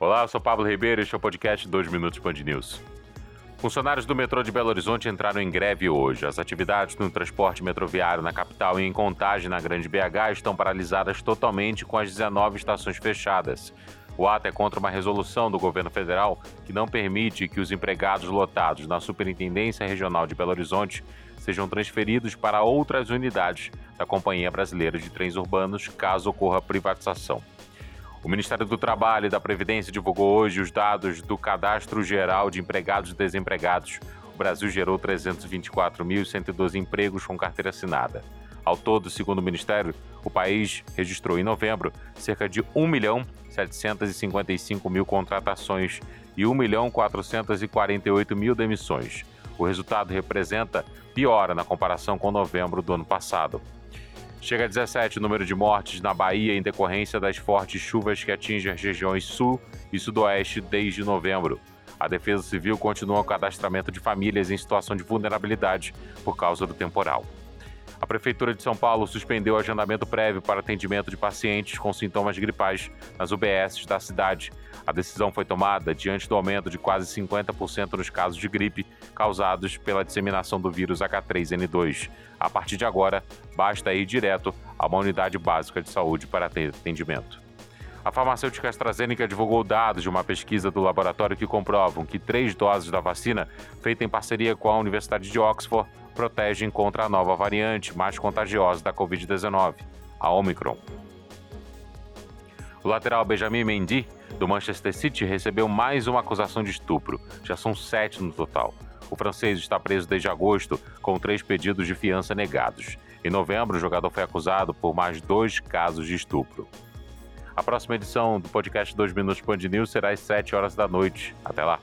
Olá, eu sou Pablo Ribeiro e este é o podcast 2 Minutos Band News. Funcionários do metrô de Belo Horizonte entraram em greve hoje. As atividades no transporte metroviário na capital e em Contagem, na Grande BH, estão paralisadas totalmente com as 19 estações fechadas. O ato é contra uma resolução do governo federal que não permite que os empregados lotados na Superintendência Regional de Belo Horizonte sejam transferidos para outras unidades da Companhia Brasileira de Trens Urbanos caso ocorra privatização. O Ministério do Trabalho e da Previdência divulgou hoje os dados do Cadastro Geral de Empregados e Desempregados. O Brasil gerou 324.112 empregos com carteira assinada. Ao todo, segundo o Ministério, o país registrou em novembro cerca de 1 milhão 755 mil contratações e 1 milhão 448 mil demissões. O resultado representa piora na comparação com novembro do ano passado. Chega a 17 o número de mortes na Bahia em decorrência das fortes chuvas que atingem as regiões sul e sudoeste desde novembro. A Defesa Civil continua o cadastramento de famílias em situação de vulnerabilidade por causa do temporal. A Prefeitura de São Paulo suspendeu o agendamento prévio para atendimento de pacientes com sintomas gripais nas UBSs da cidade. A decisão foi tomada diante do aumento de quase 50% nos casos de gripe causados pela disseminação do vírus H3N2. A partir de agora, basta ir direto a uma unidade básica de saúde para atendimento. A farmacêutica AstraZeneca divulgou dados de uma pesquisa do laboratório que comprovam que três doses da vacina, feita em parceria com a Universidade de Oxford, protegem contra a nova variante mais contagiosa da Covid-19, a Omicron. O lateral Benjamin Mendy, do Manchester City, recebeu mais uma acusação de estupro. Já são sete no total. O francês está preso desde agosto, com três pedidos de fiança negados. Em novembro, o jogador foi acusado por mais dois casos de estupro. A próxima edição do podcast 2 Minutos Band News será às 7 horas da noite. Até lá!